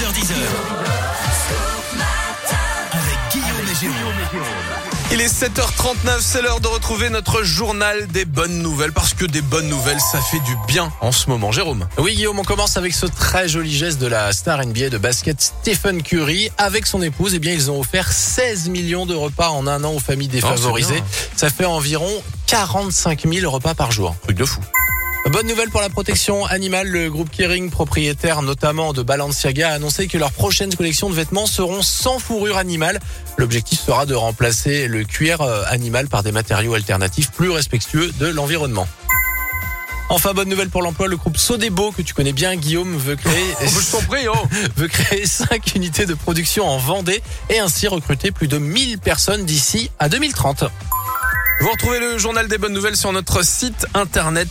6h10. Avec Guillaume et Jérôme. Il est 7h39, c'est l'heure de retrouver notre journal des bonnes nouvelles parce que des bonnes nouvelles, ça fait du bien en ce moment. Jérôme. Oui, Guillaume, on commence avec ce très joli geste de la star NBA de basket Stephen Curry. Avec son épouse, eh bien, ils ont offert 16 millions de repas en un an aux familles défavorisées. bien. Ça fait environ 45 000 repas par jour. Truc de fou. Bonne nouvelle pour la protection animale. Le groupe Kering, propriétaire notamment de Balenciaga, a annoncé que leurs prochaines collections de vêtements seront sans fourrure animale. L'objectif sera de remplacer le cuir euh, animal par des matériaux alternatifs plus respectueux de l'environnement. Enfin, bonne nouvelle pour l'emploi, le groupe Sodebo, que tu connais bien, Guillaume, veut créer, Je t'en prie, oh. veut créer 5 unités de production en Vendée et ainsi recruter plus de 1000 personnes d'ici à 2030. Vous retrouvez le journal des bonnes nouvelles sur notre site internet